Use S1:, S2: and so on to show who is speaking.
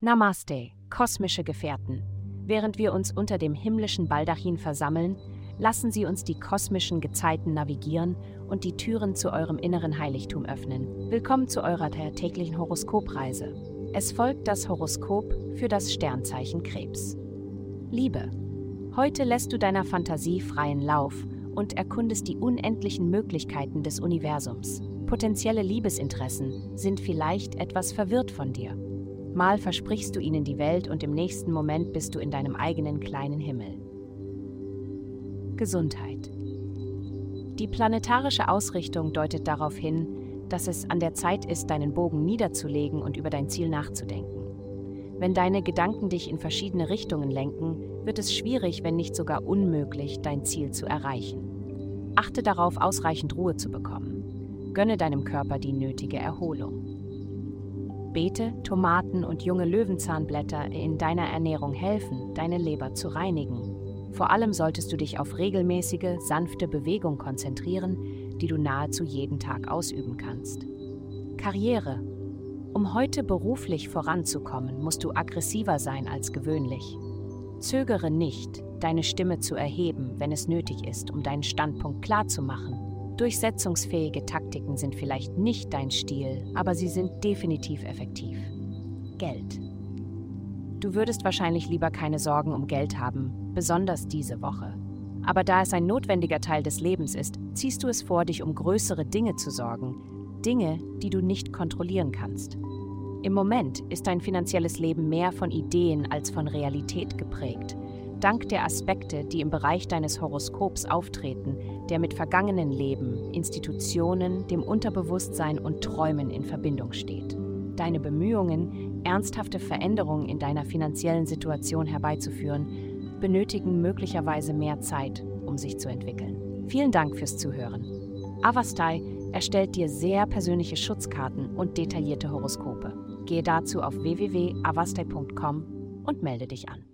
S1: Namaste, kosmische Gefährten. Während wir uns unter dem himmlischen Baldachin versammeln, lassen Sie uns die kosmischen Gezeiten navigieren und die Türen zu eurem inneren Heiligtum öffnen. Willkommen zu eurer täglichen Horoskopreise. Es folgt das Horoskop für das Sternzeichen Krebs. Liebe. Heute lässt du deiner Fantasie freien Lauf und erkundest die unendlichen Möglichkeiten des Universums. Potenzielle Liebesinteressen sind vielleicht etwas verwirrt von dir. Mal versprichst du ihnen die Welt und im nächsten Moment bist du in deinem eigenen kleinen Himmel. Gesundheit. Die planetarische Ausrichtung deutet darauf hin, dass es an der Zeit ist, deinen Bogen niederzulegen und über dein Ziel nachzudenken. Wenn deine Gedanken dich in verschiedene Richtungen lenken, wird es schwierig, wenn nicht sogar unmöglich, dein Ziel zu erreichen. Achte darauf, ausreichend Ruhe zu bekommen. Gönne deinem Körper die nötige Erholung. Beete, Tomaten und junge Löwenzahnblätter in deiner Ernährung helfen, deine Leber zu reinigen. Vor allem solltest du dich auf regelmäßige, sanfte Bewegung konzentrieren, die du nahezu jeden Tag ausüben kannst. Karriere. Um heute beruflich voranzukommen, musst du aggressiver sein als gewöhnlich. Zögere nicht, deine Stimme zu erheben, wenn es nötig ist, um deinen Standpunkt klarzumachen Durchsetzungsfähige Taktiken sind vielleicht nicht dein Stil, aber sie sind definitiv effektiv. Geld. Du würdest wahrscheinlich lieber keine Sorgen um Geld haben, besonders diese Woche. Aber da es ein notwendiger Teil des Lebens ist, ziehst du es vor, dich um größere Dinge zu sorgen, Dinge, die du nicht kontrollieren kannst. Im Moment ist dein finanzielles Leben mehr von Ideen als von Realität geprägt dank der Aspekte, die im Bereich deines Horoskops auftreten, der mit vergangenen Leben, Institutionen, dem Unterbewusstsein und Träumen in Verbindung steht. Deine Bemühungen, ernsthafte Veränderungen in deiner finanziellen Situation herbeizuführen, benötigen möglicherweise mehr Zeit, um sich zu entwickeln. Vielen Dank fürs Zuhören. Avastai erstellt dir sehr persönliche Schutzkarten und detaillierte Horoskope. Gehe dazu auf www.avastai.com und melde dich an.